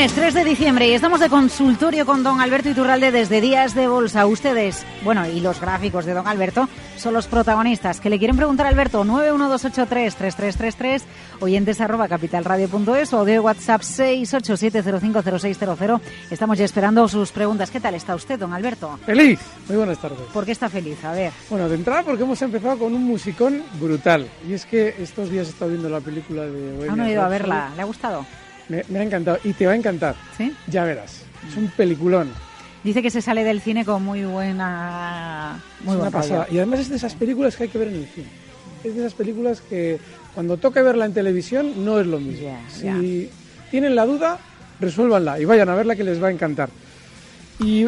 Lunes 3 de diciembre y estamos de consultorio con don Alberto Iturralde desde Días de Bolsa. Ustedes, bueno, y los gráficos de don Alberto son los protagonistas. Que le quieren preguntar a Alberto 912833333, oyentes arroba capitalradio.es o de WhatsApp 687050600. Estamos ya esperando sus preguntas. ¿Qué tal está usted, don Alberto? Feliz. Muy buenas tardes. ¿Por qué está feliz? A ver. Bueno, de entrada porque hemos empezado con un musicón brutal. Y es que estos días he estado viendo la película de... ¿Han ido a verla? ¿Le ha gustado? Me, ha encantado y te va a encantar. ¿Sí? Ya verás. Es un peliculón. Dice que se sale del cine con muy buena. Muy buena pasada. Y además es de esas películas que hay que ver en el cine. Es de esas películas que cuando toque verla en televisión no es lo mismo. si tienen la duda, resuélvanla y vayan a verla que les va a encantar. Y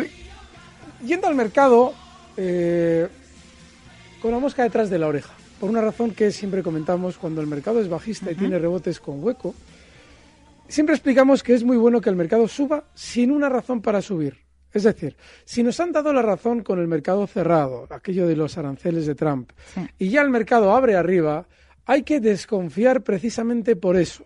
yendo al mercado, eh, con la mosca detrás de la oreja. Por una razón que siempre comentamos, cuando el mercado es bajista y tiene rebotes con hueco, Siempre explicamos que es muy bueno que el mercado suba sin una razón para subir. Es decir, si nos han dado la razón con el mercado cerrado, aquello de los aranceles de Trump, y ya el mercado abre arriba, hay que desconfiar precisamente por eso.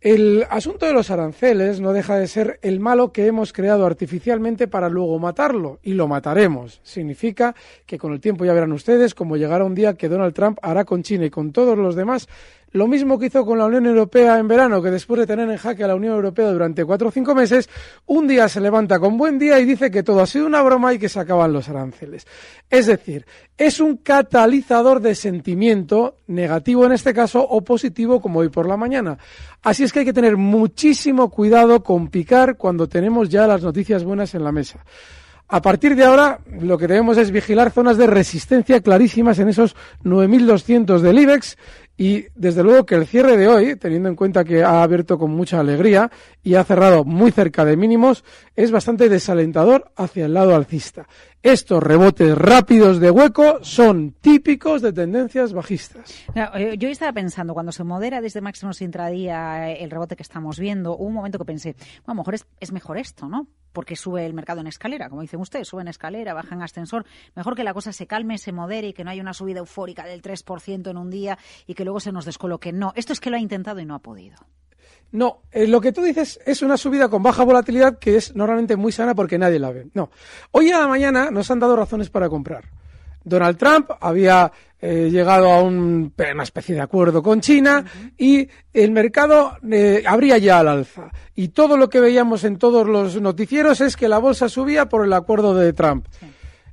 El asunto de los aranceles no deja de ser el malo que hemos creado artificialmente para luego matarlo, y lo mataremos. Significa que con el tiempo ya verán ustedes cómo llegará un día que Donald Trump hará con China y con todos los demás lo mismo que hizo con la Unión Europea en verano, que después de tener en jaque a la Unión Europea durante cuatro o cinco meses, un día se levanta con buen día y dice que todo ha sido una broma y que se acaban los aranceles. Es decir, es un catalizador de sentimiento, negativo en este caso, o positivo como hoy por la mañana. Así es que hay que tener muchísimo cuidado con picar cuando tenemos ya las noticias buenas en la mesa. A partir de ahora, lo que debemos es vigilar zonas de resistencia clarísimas en esos 9.200 del IBEX y desde luego que el cierre de hoy, teniendo en cuenta que ha abierto con mucha alegría y ha cerrado muy cerca de mínimos, es bastante desalentador hacia el lado alcista. Estos rebotes rápidos de hueco son típicos de tendencias bajistas. Eh, yo estaba pensando, cuando se modera desde máximos intradía el rebote que estamos viendo, hubo un momento que pensé, bueno, a lo mejor es, es mejor esto, ¿no? Porque sube el mercado en escalera, como dicen ustedes, sube en escalera, baja en ascensor. Mejor que la cosa se calme, se modere y que no haya una subida eufórica del 3% en un día y que luego se nos descoloque. No, esto es que lo ha intentado y no ha podido. No, eh, lo que tú dices es una subida con baja volatilidad que es normalmente muy sana porque nadie la ve. No. Hoy a la mañana nos han dado razones para comprar. Donald Trump había eh, llegado a un, una especie de acuerdo con China y el mercado eh, abría ya al alza. Y todo lo que veíamos en todos los noticieros es que la bolsa subía por el acuerdo de Trump.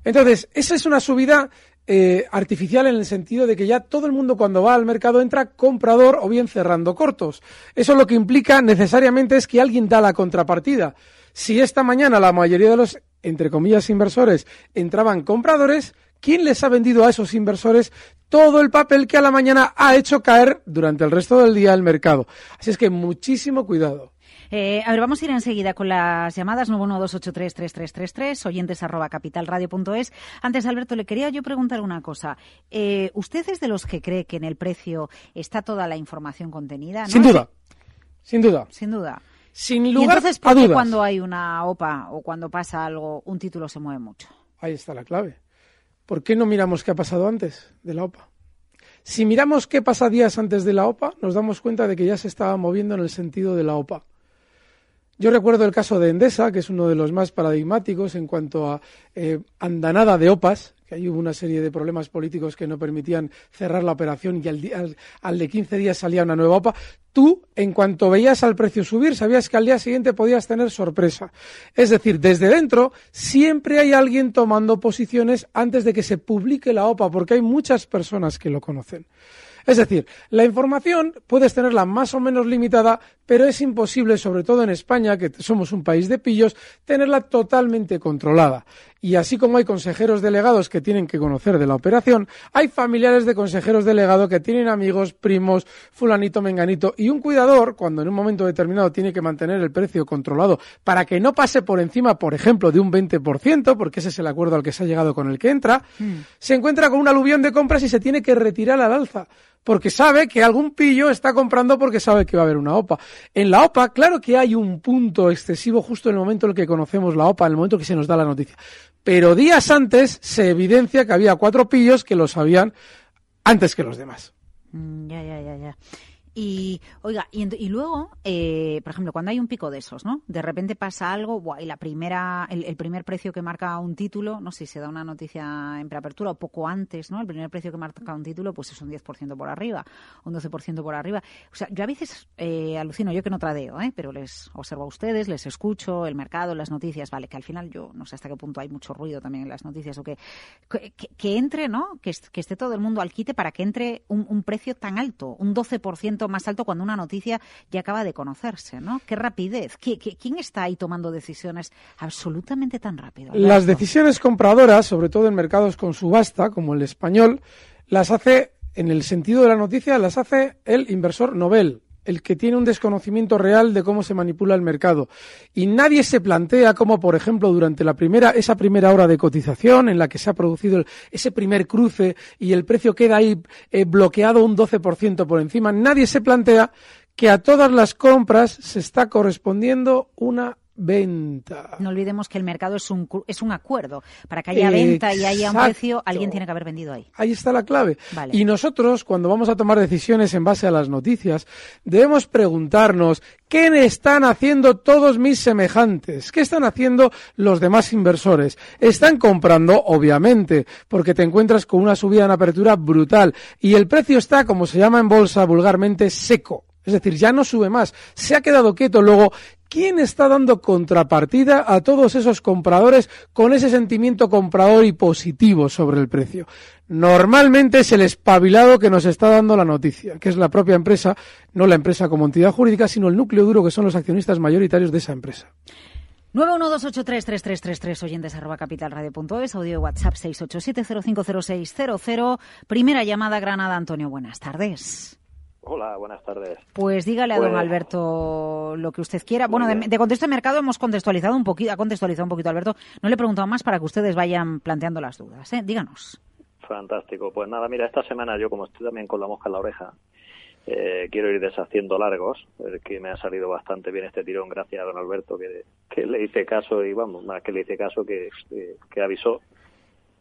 Entonces, esa es una subida eh, artificial en el sentido de que ya todo el mundo cuando va al mercado entra comprador o bien cerrando cortos. Eso lo que implica necesariamente es que alguien da la contrapartida. Si esta mañana la mayoría de los, entre comillas, inversores entraban compradores, ¿quién les ha vendido a esos inversores todo el papel que a la mañana ha hecho caer durante el resto del día el mercado? Así es que muchísimo cuidado. Eh, a ver, vamos a ir enseguida con las llamadas 912833333, oyentes arroba capitalradio.es. Antes, Alberto, le quería yo preguntar una cosa. Eh, ¿Usted es de los que cree que en el precio está toda la información contenida? Sin duda. Sin duda. Sin duda. Sin lugar ¿Y entonces, ¿por qué cuando hay una OPA o cuando pasa algo, un título se mueve mucho? Ahí está la clave. ¿Por qué no miramos qué ha pasado antes de la OPA? Si miramos qué pasa días antes de la OPA, nos damos cuenta de que ya se estaba moviendo en el sentido de la OPA. Yo recuerdo el caso de Endesa, que es uno de los más paradigmáticos en cuanto a eh, andanada de OPAs, que ahí hubo una serie de problemas políticos que no permitían cerrar la operación y al, al, de 15 días salía una nueva OPA. Tú, en cuanto veías al precio subir, sabías que al día siguiente podías tener sorpresa. Es decir, desde dentro siempre hay alguien tomando posiciones antes de que se publique la OPA, porque hay muchas personas que lo conocen. Es decir, la información puedes tenerla más o menos limitada, pero es imposible, sobre todo en España, que somos un país de pillos, tenerla totalmente controlada. Y así como hay consejeros delegados que tienen que conocer de la operación, hay familiares de consejeros delegados que tienen amigos, primos, fulanito, menganito, y un cuidador, cuando en un momento determinado tiene que mantener el precio controlado para que no pase por encima, por ejemplo, de un 20%, porque ese es el acuerdo al que se ha llegado con el que entra, mm. se encuentra con un aluvión de compras y se tiene que retirar al alza porque sabe que algún pillo está comprando porque sabe que va a haber una OPA. En la OPA, claro que hay un punto excesivo justo en el momento en el que conocemos la OPA, en el momento que se nos da la noticia. Pero días antes se evidencia que había cuatro pillos que lo sabían antes que los demás. Mm, ya, ya, ya, ya. Y, oiga, y, luego, eh, por ejemplo, cuando hay un pico de esos, ¿no? De repente pasa algo, y la primera, el, primer precio que marca un título, no sé si se da una noticia en preapertura o poco antes, ¿no? El primer precio que marca un título, pues es un 10% por arriba, un 12% por arriba. O sea, yo a veces eh, alucino, yo que no tradeo, ¿eh? Pero les observo a ustedes, les escucho, el mercado, las noticias, vale, que al final yo no sé hasta qué punto hay mucho ruido también en las noticias, o que, que, entre, ¿no? Que, esté todo el mundo al quite para que entre un, un precio tan alto, un 12% más alto cuando una noticia ya acaba de conocerse, ¿no? Qué rapidez. quién está ahí tomando decisiones absolutamente tan rápido? Las decisiones compradoras, sobre todo en mercados con subasta, como el español, las hace, en el sentido de la noticia, las hace el inversor Nobel, el que tiene un desconocimiento real de cómo se manipula el mercado. Y nadie se plantea cómo, por ejemplo, durante la primera, esa primera hora de cotización en la que se ha producido ese primer cruce y el precio queda ahí eh, bloqueado un 12% por encima, nadie se plantea que a todas las compras se está correspondiendo una venta. No olvidemos que el mercado es un, es un acuerdo. Para que haya venta y haya un precio, alguien tiene que haber vendido ahí. Ahí está la clave. Y nosotros, cuando vamos a tomar decisiones en base a las noticias, debemos preguntarnos ¿Qué están haciendo todos mis semejantes? ¿Qué están haciendo los demás inversores? Están comprando, obviamente, porque te encuentras con una subida en apertura brutal y el precio está, como se llama en bolsa vulgarmente, seco. Es decir, ya no sube más. Se ha quedado quieto. Luego, ¿quién está dando contrapartida a todos esos compradores con ese sentimiento comprador y positivo sobre el precio? Normalmente es el espabilado que nos está dando la noticia, que es la propia empresa, no la empresa como entidad jurídica, sino el núcleo duro que son los accionistas mayoritarios de esa empresa. 912833333 oyentes arroba capitalradio.es, audio WhatsApp 687050600. Primera llamada Granada, Antonio, buenas tardes. Hola, buenas tardes. Pues dígale a don pues- Alberto lo que usted quiera. Bueno, de, contexto de mercado hemos contextualizado un poquito, ha contextualizado un poquito Alberto. No le he preguntado más para que ustedes vayan planteando las dudas. ¿eh? Díganos. Fantástico. Pues nada, mira, esta semana yo como estoy también con la mosca en la oreja, eh, quiero ir deshaciendo largos, que me ha salido bastante bien este tirón gracias a don Alberto que, que le hice caso y vamos, más que le hice caso que, que, avisó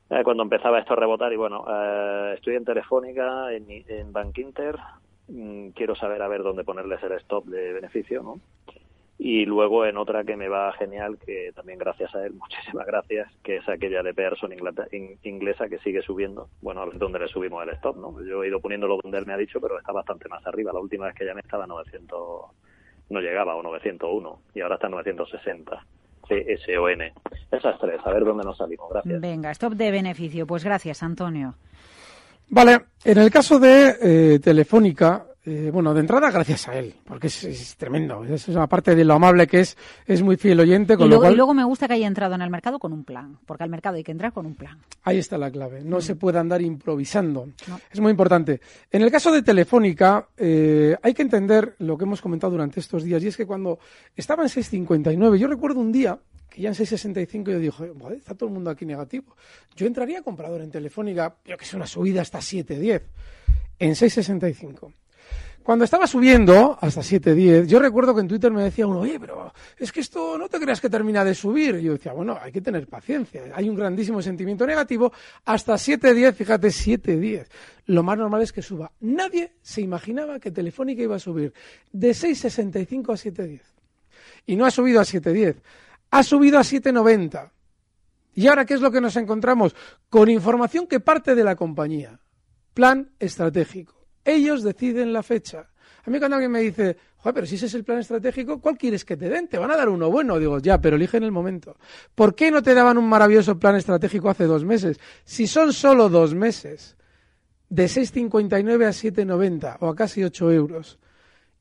eh, cuando empezaba esto a rebotar y bueno, eh, estoy en Telefónica, en, en Bank Inter, Mm, quiero saber a ver dónde ponerles el stop de beneficio, ¿no? Y luego en otra que me va genial, que también gracias a él, muchísimas gracias, que es aquella de Pearson inglesa que sigue subiendo. Bueno, a ver dónde le subimos el stop, ¿no? Yo he ido poniéndolo donde él me ha dicho, pero está bastante más arriba. La última vez que llamé estaba a 900, no llegaba, o 901, y ahora está a 960. CSON. Esas tres, a ver dónde nos salimos. Gracias. Venga, stop de beneficio. Pues gracias, Antonio. Vale, en el caso de eh, Telefónica, eh, bueno, de entrada gracias a él, porque es, tremendo. Es, aparte de lo amable que es, es muy fiel oyente. Con y, luego, y luego me gusta que haya entrado en el mercado con un plan, porque al mercado hay que entrar con un plan. Ahí está la clave, no mm. se puede andar improvisando. Es muy importante. En el caso de Telefónica, eh, hay que entender lo que hemos comentado durante estos días, y es que cuando estaba en 6.59, yo recuerdo un día que ya en 6.65 yo dije, está todo el mundo aquí negativo. Yo entraría comprador en Telefónica, yo que es una subida hasta 7.10, en 6.65. Cuando estaba subiendo hasta 7.10, yo recuerdo que en Twitter me decía uno, oye, pero es que esto no te creas que termina de subir. Y yo decía, bueno, hay que tener paciencia. Hay un grandísimo sentimiento negativo hasta 7.10, fíjate, 7.10. Lo más normal es que suba. Nadie se imaginaba que Telefónica iba a subir de 6.65 a 7.10. Y no ha subido a 7.10 ha subido a 7,90. ¿Y ahora qué es lo que nos encontramos? Con información que parte de la compañía. Plan estratégico. Ellos deciden la fecha. A mí cuando alguien me dice, joder, pero si ese es el plan estratégico, ¿cuál quieres que te den? Te van a dar uno bueno. Digo, ya, pero eligen el momento. ¿Por qué no te daban un maravilloso plan estratégico hace dos meses? Si son solo dos meses. de 6,59 a 7,90 o a casi 8 euros.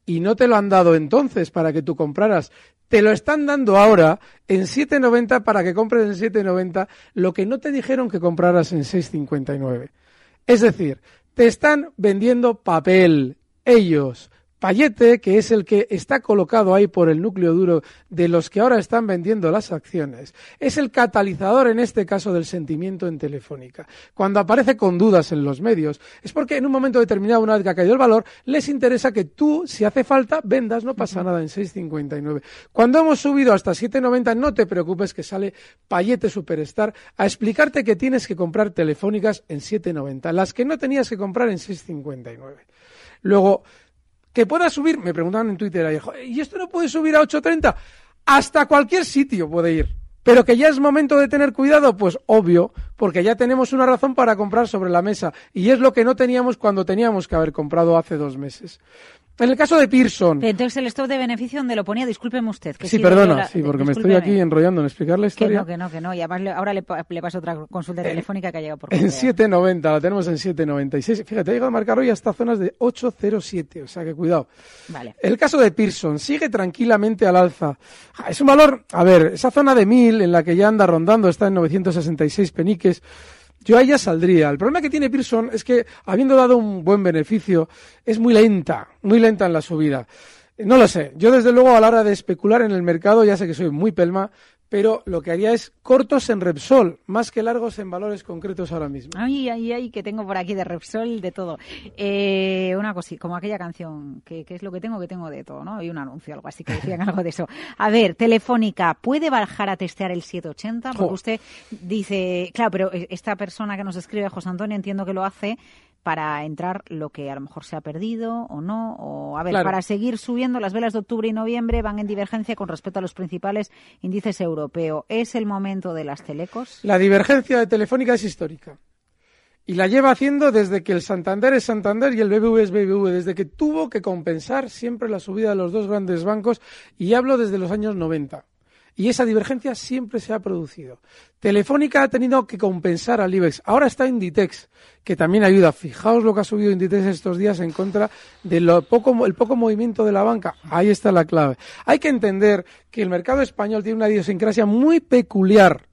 Y no te lo han dado entonces para que tú compraras. Te lo están dando ahora en 7,90 para que compres en 7,90 lo que no te dijeron que compraras en 6,59. Es decir, te están vendiendo papel. Ellos, Payete, que es el que está colocado ahí por el núcleo duro de los que ahora están vendiendo las acciones, es el catalizador en este caso del sentimiento en Telefónica. Cuando aparece con dudas en los medios, es porque en un momento determinado, una vez que ha caído el valor, les interesa que tú, si hace falta, vendas, no pasa nada en 6.59. Cuando hemos subido hasta 7.90, no te preocupes que sale Payete Superstar a explicarte que tienes que comprar telefónicas en 7.90, las que no tenías que comprar en 6.59. Luego, que pueda subir, me preguntaban en Twitter ¿y esto no puede subir a 8.30? Hasta cualquier sitio puede ir. Pero que ya es momento de tener cuidado, pues obvio, porque ya tenemos una razón para comprar sobre la mesa. Y es lo que no teníamos cuando teníamos que haber comprado hace dos meses. En el caso de Pearson. Entonces el stop de beneficio donde lo ponía, discúlpeme usted. Que sí, perdona, sí, porque me estoy aquí enrollando en explicar la historia. Que no, que no, que no. Y además ahora le, paso otra consulta eh, telefónica que ha llegado por En 7.90, la tenemos en 7.96. Fíjate, ha llegado a marcar hoy hasta zonas de 8.07, o sea que cuidado. Vale. El caso de Pearson sigue tranquilamente al alza. Es un valor, a ver, esa zona de 1000 en la que ya anda rondando está en 966 peniques yo ahí ya saldría. El problema que tiene Pearson es que, habiendo dado un buen beneficio, es muy lenta, muy lenta en la subida. No lo sé. Yo, desde luego, a la hora de especular en el mercado, ya sé que soy muy pelma, pero lo que haría es cortos en Repsol, más que largos en valores concretos ahora mismo. Ay, ay, ay, que tengo por aquí de Repsol de todo. Eh, una cosita, como aquella canción, que, es lo que tengo, que tengo de todo, ¿no? Hay un anuncio, algo así, que decían algo de eso. A ver, Telefónica, ¿puede bajar a testear el 780? Porque usted dice, claro, pero esta persona que nos escribe, José Antonio, entiendo que lo hace para entrar lo que a lo mejor se ha perdido o no. O, a ver, para seguir subiendo, las velas de octubre y noviembre van en divergencia con respecto a los principales índices europeos. ¿Es el momento de las telecos? La divergencia de Telefónica es histórica. Y la lleva haciendo desde que el Santander es Santander y el BBV es BBV, desde que tuvo que compensar siempre la subida de los dos grandes bancos, y hablo desde los años 90. Y esa divergencia siempre se ha producido. Telefónica ha tenido que compensar al IBEX. Ahora está Inditex, que también ayuda. Fijaos lo que ha subido Inditex estos días en contra del poco, el poco movimiento de la banca. Ahí está la clave. Hay que entender que el mercado español tiene una idiosincrasia muy peculiar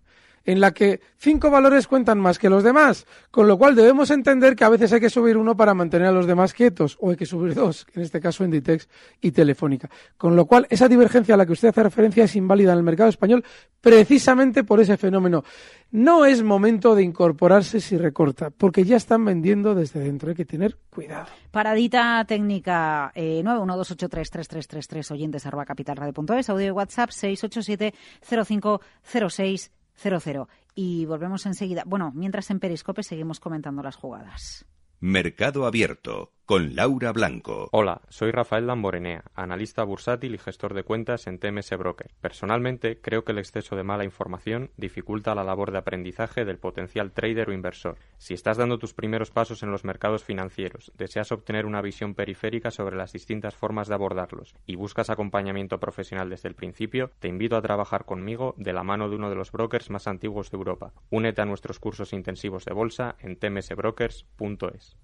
en la que cinco valores cuentan más que los demás, con lo cual debemos entender que a veces hay que subir uno para mantener a los demás quietos, o hay que subir dos, en este caso Inditex y Telefónica. Con lo cual, esa divergencia a la que usted hace referencia es inválida en el mercado español precisamente por ese fenómeno. No es momento de incorporarse si recorta, porque ya están vendiendo desde dentro. Hay que tener cuidado. Paradita técnica eh, 912833333 oyentes arroba capitalradio.es, audio de WhatsApp 687 0506 0-0. Y volvemos enseguida. Bueno, mientras en Periscope seguimos comentando las jugadas. Mercado Abierto con Laura Blanco. Hola, soy Rafael Lamborenea, analista bursátil y gestor de cuentas en TMS Broker. Personalmente, creo que el exceso de mala información dificulta la labor de aprendizaje del potencial trader o inversor. Si estás dando tus primeros pasos en los mercados financieros, deseas obtener una visión periférica sobre las distintas formas de abordarlos y buscas acompañamiento profesional desde el principio, te invito a trabajar conmigo de la mano de uno de los brokers más antiguos de Europa. Únete a nuestros cursos intensivos de bolsa en tmsbrokers.es.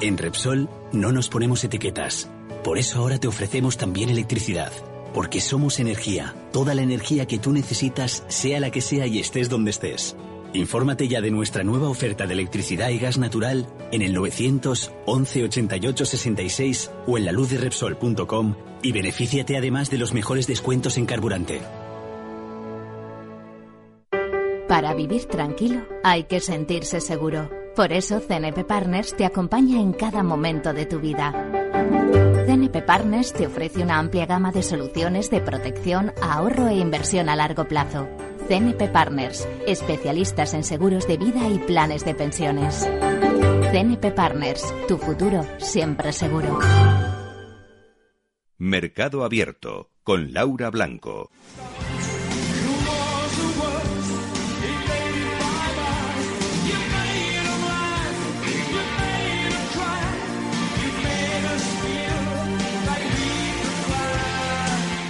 En Repsol no nos ponemos etiquetas. Por eso ahora te ofrecemos también electricidad. Porque somos energía. Toda la energía que tú necesitas, sea la que sea y estés donde estés. Infórmate ya de nuestra nueva oferta de electricidad y gas natural en el 911 88 66 o en la luz de Repsol.com y benefíciate además de los mejores descuentos en carburante. Para vivir tranquilo hay que sentirse seguro. Por eso CNP Partners te acompaña en cada momento de tu vida. CNP Partners te ofrece una amplia gama de soluciones de protección, ahorro e inversión a largo plazo. CNP Partners, especialistas en seguros de vida y planes de pensiones. CNP Partners, tu futuro siempre seguro. Mercado Abierto con Laura Blanco.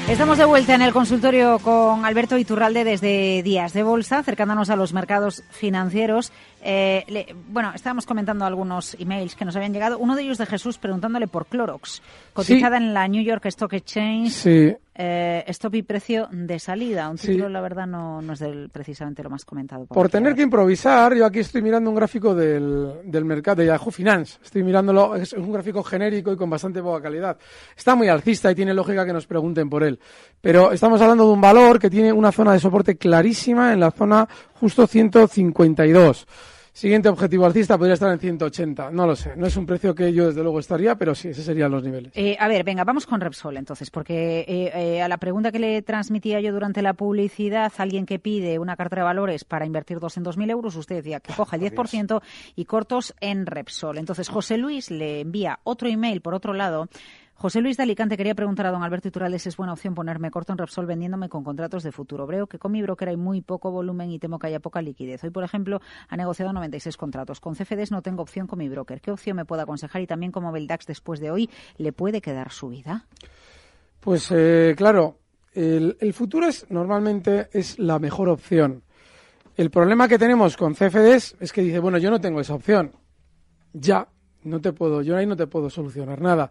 Estamos de vuelta en el consultorio con Alberto Iturralde desde Días de Bolsa, acercándonos a los mercados financieros. Eh, bueno, estábamos comentando algunos emails que nos habían llegado. Uno de ellos de Jesús preguntándole por Clorox, cotizada en la New York Stock Exchange. Sí. Eh, stop y precio de salida. Un título, la verdad, no, no es del, precisamente lo más comentado. Por, tener que improvisar, yo aquí estoy mirando un gráfico del, del mercado de Yahoo Finance. Estoy mirándolo, es un gráfico genérico y con bastante poca calidad. Está muy alcista y tiene lógica que nos pregunten por él. Pero estamos hablando de un valor que tiene una zona de soporte clarísima en la zona justo 152. Siguiente objetivo alcista podría estar en 180. No lo sé. No es un precio que yo desde luego estaría, pero sí, esos serían los niveles. Eh, a ver, venga, vamos con Repsol entonces, porque eh, eh, a la pregunta que le transmitía yo durante la publicidad, alguien que pide una cartera de valores para invertir 200.000 euros, usted decía que coja el 10% y cortos en Repsol. Entonces, José Luis le envía otro email por otro lado José Luis de Alicante quería preguntar a don Alberto Iturralde si es buena opción ponerme corto en Repsol vendiéndome con contratos de futuro. Breo que con mi broker hay muy poco volumen y temo que haya poca liquidez. Hoy, por ejemplo, ha negociado 96 contratos. Con CFDs no tengo opción con mi broker. ¿Qué opción me puede aconsejar? Y también como Beldax después de hoy le puede quedar su vida. Pues eh, claro, el, el futuro es normalmente es la mejor opción. El problema que tenemos con CFDs es que dice, bueno, yo no tengo esa opción. Ya, no te puedo, yo ahí no te puedo solucionar nada.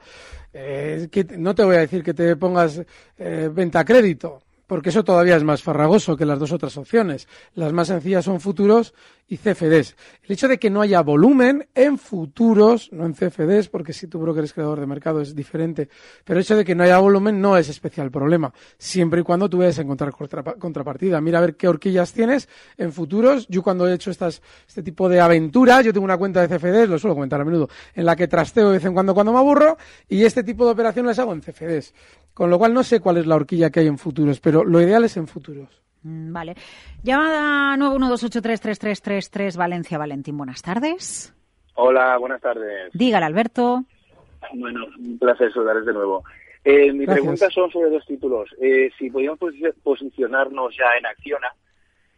Eh, no te voy a decir que te pongas eh, venta a crédito, porque eso todavía es más farragoso que las dos otras opciones. Las más sencillas son futuros y CFDs. El hecho de que no haya volumen en futuros, no en CFDs, porque si tu broker es creador de mercado es diferente, pero el hecho de que no haya volumen no es especial problema, siempre y cuando tú vayas a encontrar contrapartida. Mira a ver qué horquillas tienes en futuros. Yo cuando he hecho estas, este tipo de aventuras, yo tengo una cuenta de CFDs, lo suelo comentar a menudo, en la que trasteo de vez en cuando cuando me aburro, y este tipo de operaciones las hago en CFDs. Con lo cual no sé cuál es la horquilla que hay en futuros, pero lo ideal es en futuros. Mm, vale. Llamada 912833333 Valencia Valentín. Buenas tardes. Hola, buenas tardes. Dígale, Alberto. Bueno, un placer saludarles de nuevo. Eh, mi pregunta son sobre dos títulos. Eh, si podíamos posicionarnos ya en Acciona,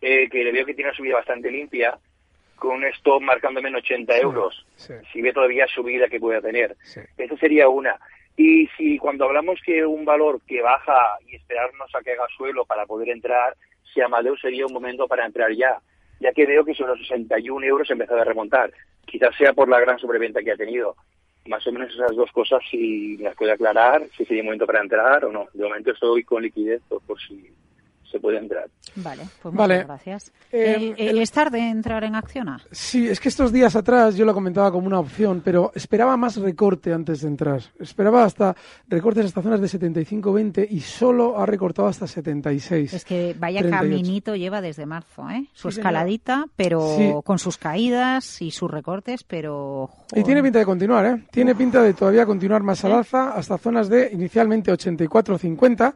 eh, que le veo que tiene una subida bastante limpia, con un stop marcándome en 80 euros. Si ve todavía subida que pueda tener. Esa sería una. Y si cuando hablamos que un valor que baja y esperarnos a que haga suelo para poder entrar, si Amadeus sería un momento para entrar ya, ya que veo que sobre los 61 euros empezó a remontar. Quizás sea por la gran sobreventa que ha tenido. Más o menos esas dos cosas, si las puede aclarar, si sería un momento para entrar o no. De momento estoy con liquidez por si se puede entrar. Vale, pues muchas gracias. Eh, ¿Es tarde entrar en Acciona? Sí, es que estos días atrás yo lo comentaba como una opción, pero esperaba más recorte antes de entrar. Esperaba hasta recortes hasta zonas de 75-20 y solo ha recortado hasta 76. Es que vaya caminito lleva desde marzo, ¿eh? Su escaladita, pero con sus caídas y sus recortes, pero... Y tiene pinta de continuar, ¿eh? Tiene pinta de todavía continuar más al alza hasta zonas de inicialmente 84-50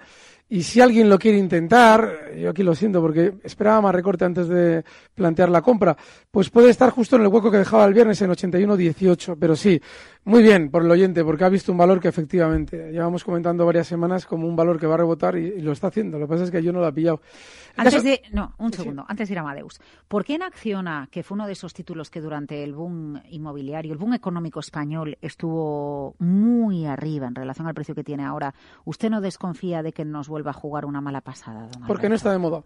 y si alguien lo quiere intentar, yo aquí lo siento porque esperaba más recorte antes de plantear la compra, pues puede estar justo en el hueco que dejaba el viernes en 81.18. Pero sí, muy bien por el oyente, porque ha visto un valor que efectivamente llevamos comentando varias semanas como un valor que va a rebotar y, lo está haciendo. Lo que pasa es que yo no lo he pillado. Antes de, no, un segundo, antes de ir a Amadeus. ¿Por qué en Acciona, que fue uno de esos títulos que durante el boom inmobiliario, el boom económico español estuvo muy arriba en relación al precio que tiene ahora, usted no desconfía de que nos vuelva a jugar una mala pasada? porque no está de moda.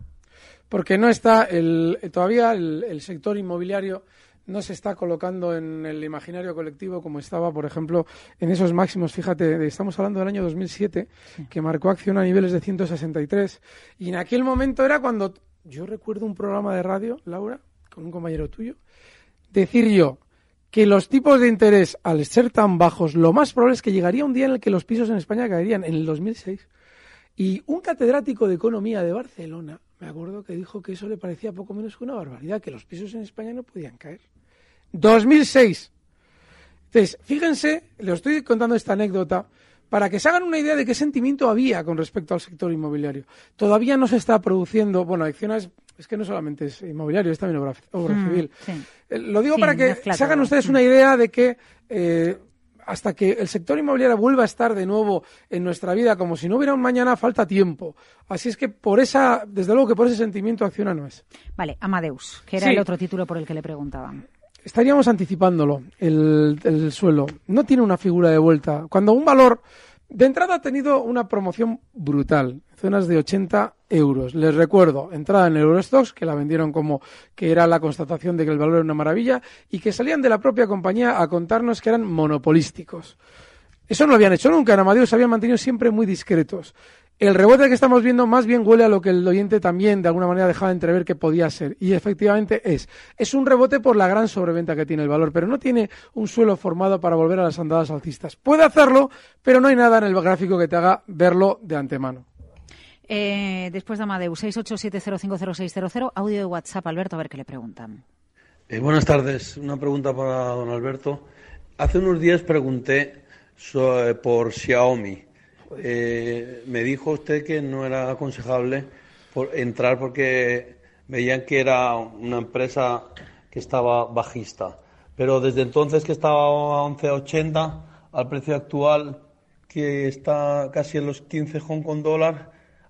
Porque no está el, todavía el sector inmobiliario no se está colocando en el imaginario colectivo como estaba, por ejemplo, en esos máximos. Fíjate, estamos hablando del año 2007, que marcó acción a niveles de 163. Y en aquel momento era cuando yo recuerdo un programa de radio, Laura, con un compañero tuyo, decir yo que los tipos de interés, al ser tan bajos, lo más probable es que llegaría un día en el que los pisos en España caerían, en el 2006. Y un catedrático de economía de Barcelona, me acuerdo que dijo que eso le parecía poco menos que una barbaridad, que los pisos en España no podían caer. 2006. Entonces, fíjense, les estoy contando esta anécdota para que se hagan una idea de qué sentimiento había con respecto al sector inmobiliario. Todavía no se está produciendo, bueno, acciones, es que no solamente es inmobiliario, es también obra, mm, civil. Eh, lo digo para que se hagan ustedes una idea de que eh, hasta que el sector inmobiliario vuelva a estar de nuevo en nuestra vida como si no hubiera un mañana, falta tiempo. Así es que por esa, desde luego que por ese sentimiento acciona no es. Vale, Amadeus, que era el otro título por el que le preguntaban estaríamos anticipándolo, el, suelo. No tiene una figura de vuelta. Cuando un valor De entrada ha tenido una promoción brutal, zonas de 80 euros. Les recuerdo, entrada en Eurostox, que la vendieron como que era la constatación de que el valor era una maravilla, y que salían de la propia compañía a contarnos que eran monopolísticos. Eso no lo habían hecho nunca, en Amadeus se habían mantenido siempre muy discretos. El rebote que estamos viendo más bien huele a lo que el oyente también de alguna manera dejaba entrever que podía ser. Y efectivamente es. Es un rebote por la gran sobreventa que tiene el valor, pero no tiene un suelo formado para volver a las andadas alcistas. Puede hacerlo, pero no hay nada en el gráfico que te haga verlo de antemano. Eh, después de Amadeus, 687050600, audio de WhatsApp, Alberto, a ver qué le preguntan. Eh, buenas tardes. Una pregunta para don Alberto. Hace unos días pregunté por Xiaomi eh, me dijo usted que no era aconsejable entrar porque veían que era una empresa que estaba bajista. Pero desde entonces que estaba a 11.80 al precio actual, que está casi en los 15 Hong Kong dólares,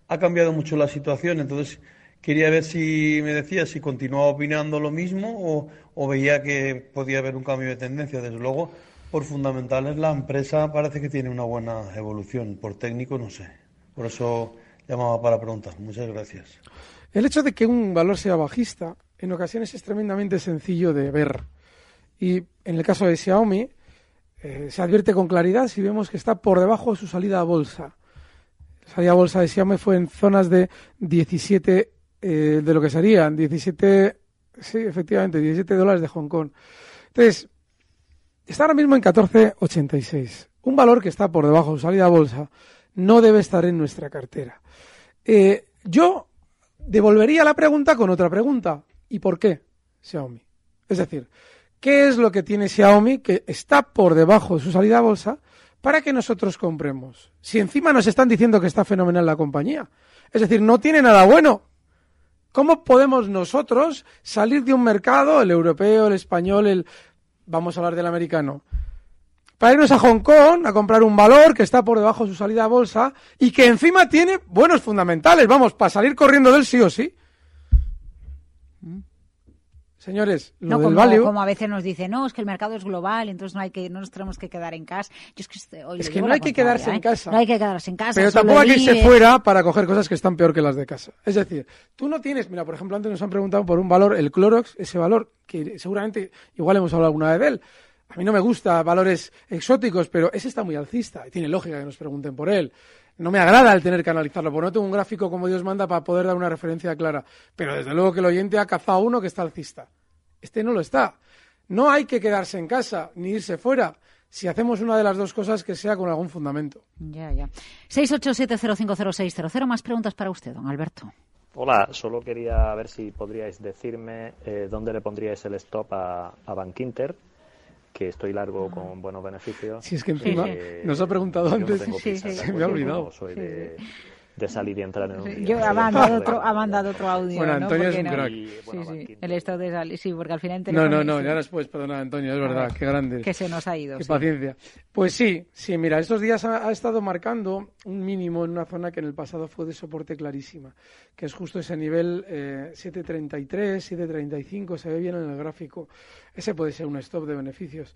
ha cambiado mucho la situación. Entonces quería ver si me decía si continuaba opinando lo mismo o veía que podía haber un cambio de tendencia. Desde luego, por fundamentales, la empresa parece que tiene una buena evolución. Por técnico, no sé. Por eso llamaba para preguntar. Muchas gracias. El hecho de que un valor sea bajista en ocasiones es tremendamente sencillo de ver. Y en el caso de Xiaomi, eh, se advierte con claridad si vemos que está por debajo de su salida a bolsa. La salida a bolsa de Xiaomi fue en zonas de 17, eh, de lo que serían 17, sí, efectivamente, 17 dólares de Hong Kong. Entonces, Está ahora mismo en 14,86. Un valor que está por debajo de su salida a bolsa no debe estar en nuestra cartera. Eh, yo devolvería la pregunta con otra pregunta. ¿Y por qué Xiaomi? Es decir, ¿qué es lo que tiene Xiaomi que está por debajo de su salida a bolsa para que nosotros compremos? Si encima nos están diciendo que está fenomenal la compañía. Es decir, no tiene nada bueno. ¿Cómo podemos nosotros salir de un mercado, el europeo, el español, el, vamos a hablar del americano, para irnos a Hong Kong a comprar un valor que está por debajo de su salida a bolsa y que encima tiene buenos fundamentales, vamos, para salir corriendo del sí o sí. Señores, lo no, del como, como a veces nos dice, no, es que el mercado es global, entonces no hay que, no nos tenemos que quedar en casa. Yo es que, este, es que no hay que quedarse en ¿eh? casa. No hay que quedarse en casa. Pero tampoco hay que irse fuera para coger cosas que están peor que las de casa. Es decir, tú no tienes, mira, por ejemplo, antes nos han preguntado por un valor, el Clorox, ese valor que seguramente igual hemos hablado alguna vez de él. A mí no me gusta valores exóticos, pero ese está muy alcista y tiene lógica que nos pregunten por él. No me agrada el tener que analizarlo, porque no tengo un gráfico como Dios manda para poder dar una referencia clara. Pero desde luego que el oyente ha cazado uno que está alcista. Este no lo está. No hay que quedarse en casa ni irse fuera si hacemos una de las dos cosas que sea con algún fundamento. Ya, ya. 687050600. Más preguntas para usted, don Alberto. Hola, solo quería ver si podríais decirme eh, dónde le pondríais el stop a, a Bankinter, que estoy largo con buenos beneficios. Si es que encima nos ha preguntado no antes, tengo prisa, ¿de se me ha olvidado. No soy de, de salir y entrar en un día. Yo ha mandado otro, ha mandado otro audio. Bueno, ¿no? Antonio es Porque un no- crack. Y, bueno, Sí, sí, el estado de salir, sí, porque al final No, no, no, ya después, perdona, Antonio, es verdad, ver, qué grande. que se nos ha ido. Qué sí. paciencia. Pues sí, sí, mira, estos días ha, ha estado marcando un mínimo en una zona que en el pasado fue de soporte clarísima, que es justo ese nivel eh, 7.33, 7.35, se ve bien en el gráfico. Ese puede ser un stop de beneficios.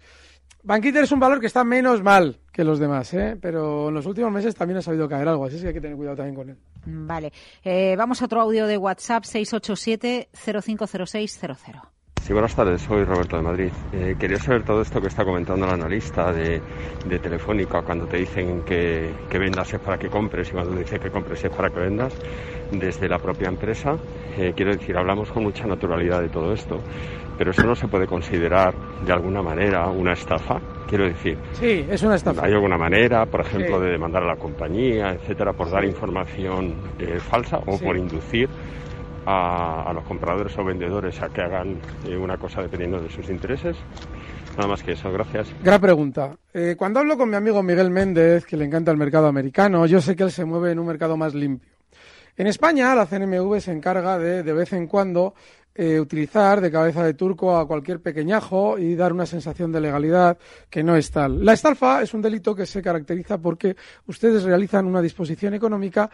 Bankinter es un valor que está menos mal que los demás, ¿eh? pero en los últimos meses también ha sabido caer algo, así que hay que tener cuidado también con él. Vale. Eh, vamos a otro audio de WhatsApp, 687-050600. Sí, buenas tardes, soy Roberto de Madrid. Eh, quería saber todo esto que está comentando el analista de, de Telefónica, cuando te dicen que, que vendas es para que compres y cuando te dicen que compres es para que vendas, desde la propia empresa. Eh, quiero decir, hablamos con mucha naturalidad de todo esto, pero eso no se puede considerar de alguna manera una estafa. Quiero decir, Sí, es una estafa. ¿hay alguna manera, por ejemplo, Sí. de demandar a la compañía, etcétera, por dar información eh, falsa o Sí. por inducir a, a los compradores o vendedores a que hagan eh, una cosa dependiendo de sus intereses? Nada más que eso, gracias. Gran pregunta. Eh, cuando hablo con mi amigo Miguel Méndez, que le encanta el mercado americano, yo sé que él se mueve en un mercado más limpio. En España, la CNMV se encarga de, de vez en cuando, eh, utilizar de cabeza de turco a cualquier pequeñajo y dar una sensación de legalidad que no es tal. La estafa es un delito que se caracteriza porque ustedes realizan una disposición económica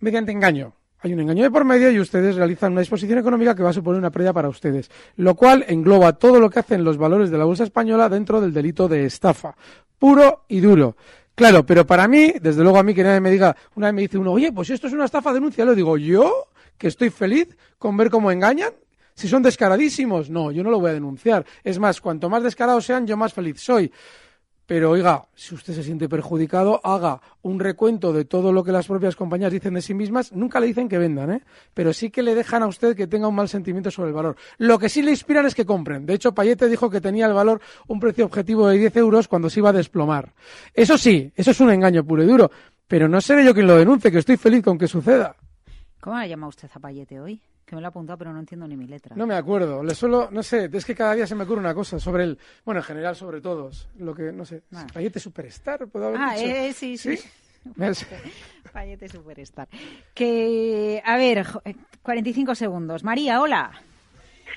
mediante engaño. Hay un engaño de por medio y ustedes realizan una disposición económica que va a suponer una pérdida para ustedes, lo cual engloba todo lo que hacen los valores de la bolsa española dentro del delito de estafa, puro y duro. Claro, pero para mí, desde luego a mí que nadie me diga, una vez me dice uno, oye, pues esto es una estafa, denuncia, lo digo, yo, que estoy feliz con ver cómo engañan, si son descaradísimos, no, yo no lo voy a denunciar. Es más, cuanto más descarados sean, yo más feliz soy. Pero oiga, si usted se siente perjudicado, haga un recuento de todo lo que las propias compañías dicen de sí mismas. Nunca le dicen que vendan, ¿eh? Pero sí que le dejan a usted que tenga un mal sentimiento sobre el valor. Lo que sí le inspiran es que compren. De hecho, Payete dijo que tenía el valor un precio objetivo de 10 euros cuando se iba a desplomar. Eso sí, eso es un engaño puro y duro. Pero no seré yo quien lo denuncie, que estoy feliz con que suceda. ¿Cómo le llama usted a Payete hoy? Que me lo ha apuntado, pero no entiendo ni mi letra. No me acuerdo. Le suelo, no sé, es que cada día se me ocurre una cosa sobre él. Bueno, en general sobre todos. Lo que, no sé, Ah. Payete Superstar, puedo haber Ah, dicho. eh, sí, sí. Has- Payete Superstar. Que, a ver, jo- eh, 45 segundos. María, hola.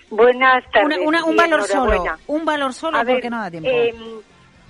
Buenas tardes. una- un valor solo. Un valor solo A ver, porque no da tiempo. em,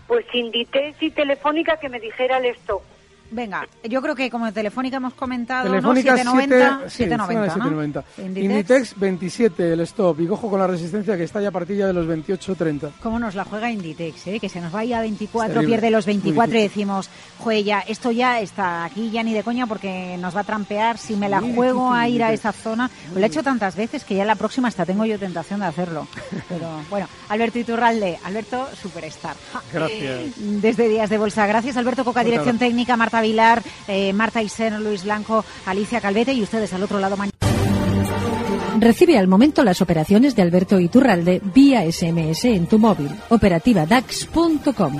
pues Inditex y Telefónica que me dijera el stock. Venga, yo creo que como Telefónica hemos comentado, Telefónica ¿no? 790, 7, 790, ¿no? 790. Inditex. Inditex 27 el stop y cojo con la resistencia que está ya a partilla de los 28.30. ¿Cómo nos la juega Inditex? eh? Que se nos vaya a 24, terrible, pierde los muy 24 y decimos, joder, ya, esto ya está aquí, ya ni de coña porque nos va a trampear. Si me la Muy juego difícil, a ir a esa zona, lo he hecho tantas veces que ya la próxima hasta tengo yo tentación de hacerlo. Pero bueno, Alberto Iturralde, Alberto Superstar. Gracias. Desde Días de Bolsa. Gracias, Alberto Coca, dirección técnica, Marta Vilar, eh, Marta Isen, Luis Blanco, Alicia Calvete y ustedes al otro lado mañana. Recibe al momento las operaciones de Alberto Iturralde vía SMS en tu móvil. Operativa DAX.com.